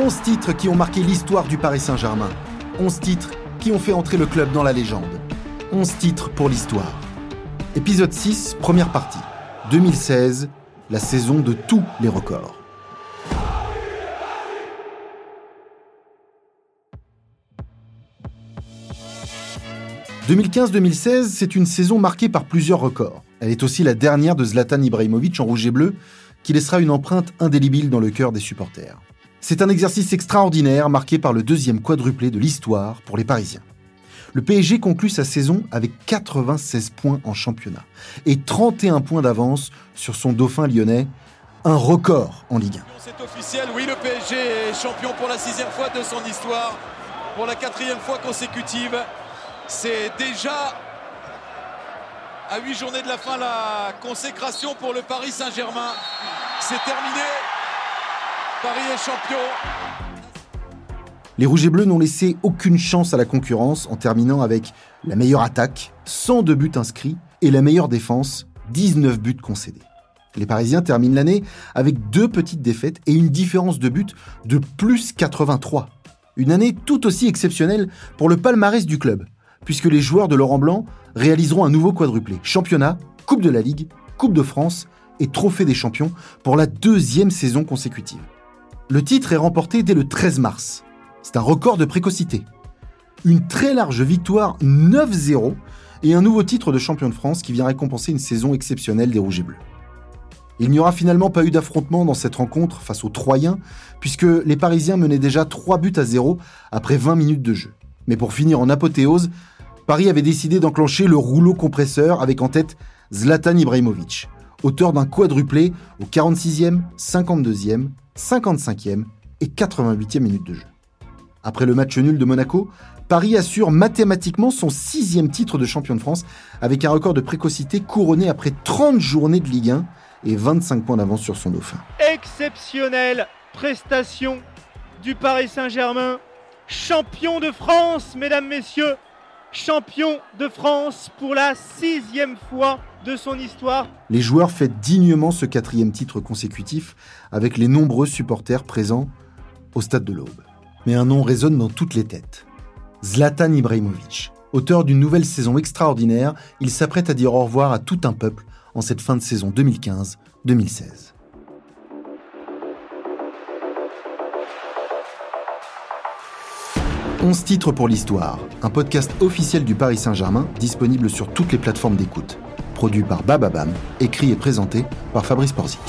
11 titres qui ont marqué l'histoire du Paris Saint-Germain. 11 titres qui ont fait entrer le club dans la légende. 11 titres pour l'histoire. Épisode 6, première partie. 2016, la saison de tous les records. « 2015-2016, c'est une saison marquée par plusieurs records. Elle est aussi la dernière de Zlatan Ibrahimovic en rouge et bleu, qui laissera une empreinte indélébile dans le cœur des supporters. C'est un exercice extraordinaire marqué par le deuxième quadruplé de l'histoire pour les Parisiens. Le PSG conclut sa saison avec 96 points en championnat et 31 points d'avance sur son dauphin lyonnais, un record en Ligue 1. C'est officiel, oui, le PSG est champion pour la sixième fois de son histoire, pour la quatrième fois consécutive. C'est déjà à huit journées de la fin la consécration pour le Paris Saint-Germain. C'est terminé. Paris est champion. Les Rouges et Bleus n'ont laissé aucune chance à la concurrence en terminant avec la meilleure attaque, 102 buts inscrits, et la meilleure défense, 19 buts concédés. Les Parisiens terminent l'année avec deux petites défaites et une différence de but de plus 83. Une année tout aussi exceptionnelle pour le palmarès du club, puisque les joueurs de Laurent Blanc réaliseront un nouveau quadruplé championnat, Coupe de la Ligue, Coupe de France et Trophée des Champions pour la deuxième saison consécutive. Le titre est remporté dès le 13 mars. C'est un record de précocité. Une très large victoire 9-0 et un nouveau titre de champion de France qui vient récompenser une saison exceptionnelle des Rouges et Bleus. Il n'y aura finalement pas eu d'affrontement dans cette rencontre face aux Troyens, puisque les Parisiens menaient déjà 3 buts à 0 après 20 minutes de jeu. Mais pour finir en apothéose, Paris avait décidé d'enclencher le rouleau compresseur avec en tête Zlatan Ibrahimovic, auteur d'un quadruplé au 46e, 52e, 55e et 88e minute de jeu. Après le match nul de Monaco, Paris assure mathématiquement son sixième titre de champion de France avec un record de précocité couronné après 30 journées de Ligue 1 et 25 points d'avance sur son dauphin. Exceptionnelle prestation du Paris Saint-Germain, champion de France, mesdames, messieurs, champion de France pour la sixième fois de son histoire. Les joueurs fêtent dignement ce quatrième titre consécutif avec les nombreux supporters présents au stade de l'Aube. Mais un nom résonne dans toutes les têtes. Zlatan Ibrahimovic. Auteur d'une nouvelle saison extraordinaire, il s'apprête à dire au revoir à tout un peuple en cette fin de saison 2015-2016. « 11 titres pour l'histoire, un podcast officiel du Paris Saint-Germain disponible sur toutes les plateformes d'écoute produit par Bababam, écrit et présenté par Fabrice Porzic.